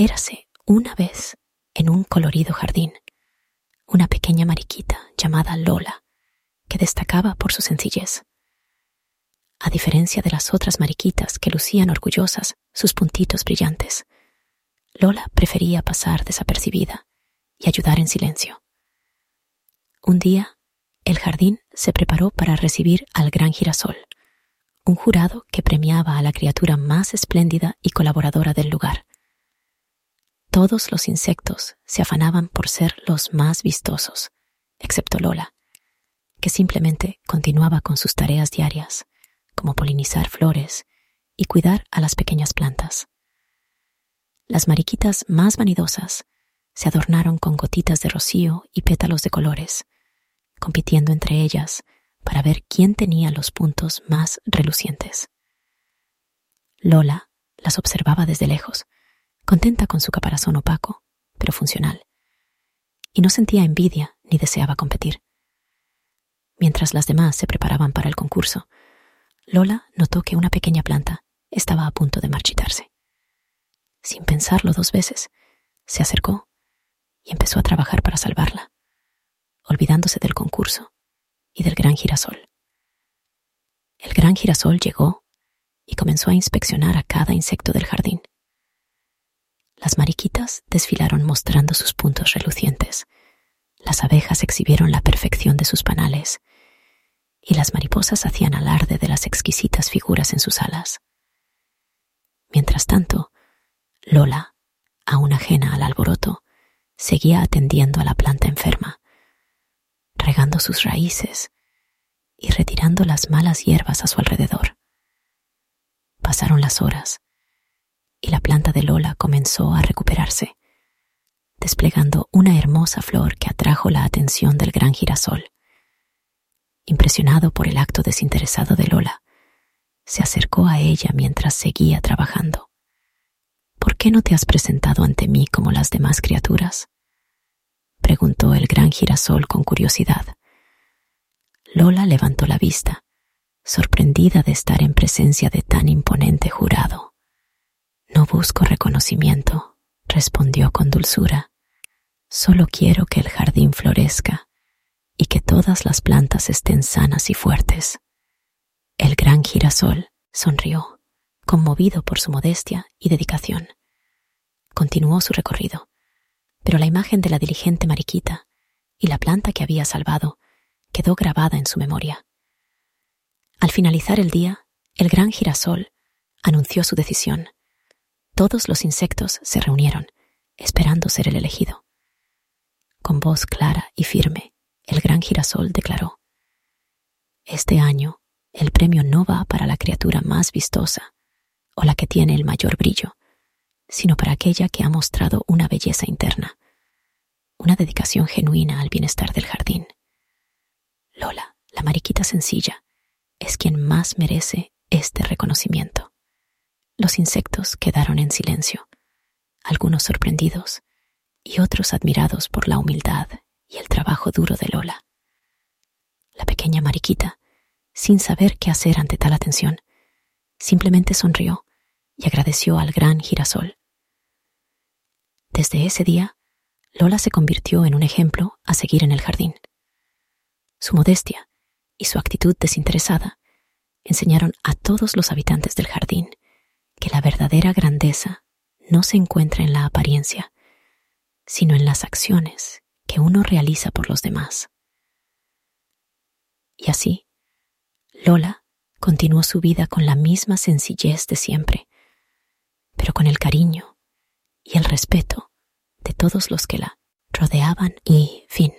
Érase una vez en un colorido jardín una pequeña mariquita llamada Lola, que destacaba por su sencillez. A diferencia de las otras mariquitas que lucían orgullosas sus puntitos brillantes, Lola prefería pasar desapercibida y ayudar en silencio. Un día, el jardín se preparó para recibir al gran girasol, un jurado que premiaba a la criatura más espléndida y colaboradora del lugar. Todos los insectos se afanaban por ser los más vistosos, excepto Lola, que simplemente continuaba con sus tareas diarias, como polinizar flores y cuidar a las pequeñas plantas. Las mariquitas más vanidosas se adornaron con gotitas de rocío y pétalos de colores, compitiendo entre ellas para ver quién tenía los puntos más relucientes. Lola las observaba desde lejos, contenta con su caparazón opaco, pero funcional, y no sentía envidia ni deseaba competir. Mientras las demás se preparaban para el concurso, Lola notó que una pequeña planta estaba a punto de marchitarse. Sin pensarlo dos veces, se acercó y empezó a trabajar para salvarla, olvidándose del concurso y del gran girasol. El gran girasol llegó y comenzó a inspeccionar a cada insecto del jardín. Las mariquitas desfilaron mostrando sus puntos relucientes. Las abejas exhibieron la perfección de sus panales y las mariposas hacían alarde de las exquisitas figuras en sus alas. Mientras tanto, Lola, aún ajena al alboroto, seguía atendiendo a la planta enferma, regando sus raíces y retirando las malas hierbas a su alrededor. Pasaron las horas y la planta de Lola comenzó a recuperarse, desplegando una hermosa flor que atrajo la atención del gran girasol. Impresionado por el acto desinteresado de Lola, se acercó a ella mientras seguía trabajando. ¿Por qué no te has presentado ante mí como las demás criaturas? preguntó el gran girasol con curiosidad. Lola levantó la vista, sorprendida de estar en presencia de tan imponente jurado. No busco reconocimiento, respondió con dulzura. Solo quiero que el jardín florezca y que todas las plantas estén sanas y fuertes. El gran girasol sonrió, conmovido por su modestia y dedicación. Continuó su recorrido, pero la imagen de la diligente mariquita y la planta que había salvado quedó grabada en su memoria. Al finalizar el día, el gran girasol anunció su decisión todos los insectos se reunieron, esperando ser el elegido. Con voz clara y firme, el gran girasol declaró, Este año, el premio no va para la criatura más vistosa o la que tiene el mayor brillo, sino para aquella que ha mostrado una belleza interna, una dedicación genuina al bienestar del jardín. Lola, la mariquita sencilla, es quien más merece este reconocimiento. Los insectos quedaron en silencio, algunos sorprendidos y otros admirados por la humildad y el trabajo duro de Lola. La pequeña mariquita, sin saber qué hacer ante tal atención, simplemente sonrió y agradeció al gran girasol. Desde ese día, Lola se convirtió en un ejemplo a seguir en el jardín. Su modestia y su actitud desinteresada enseñaron a todos los habitantes del jardín que la verdadera grandeza no se encuentra en la apariencia, sino en las acciones que uno realiza por los demás. Y así, Lola continuó su vida con la misma sencillez de siempre, pero con el cariño y el respeto de todos los que la rodeaban y, fin,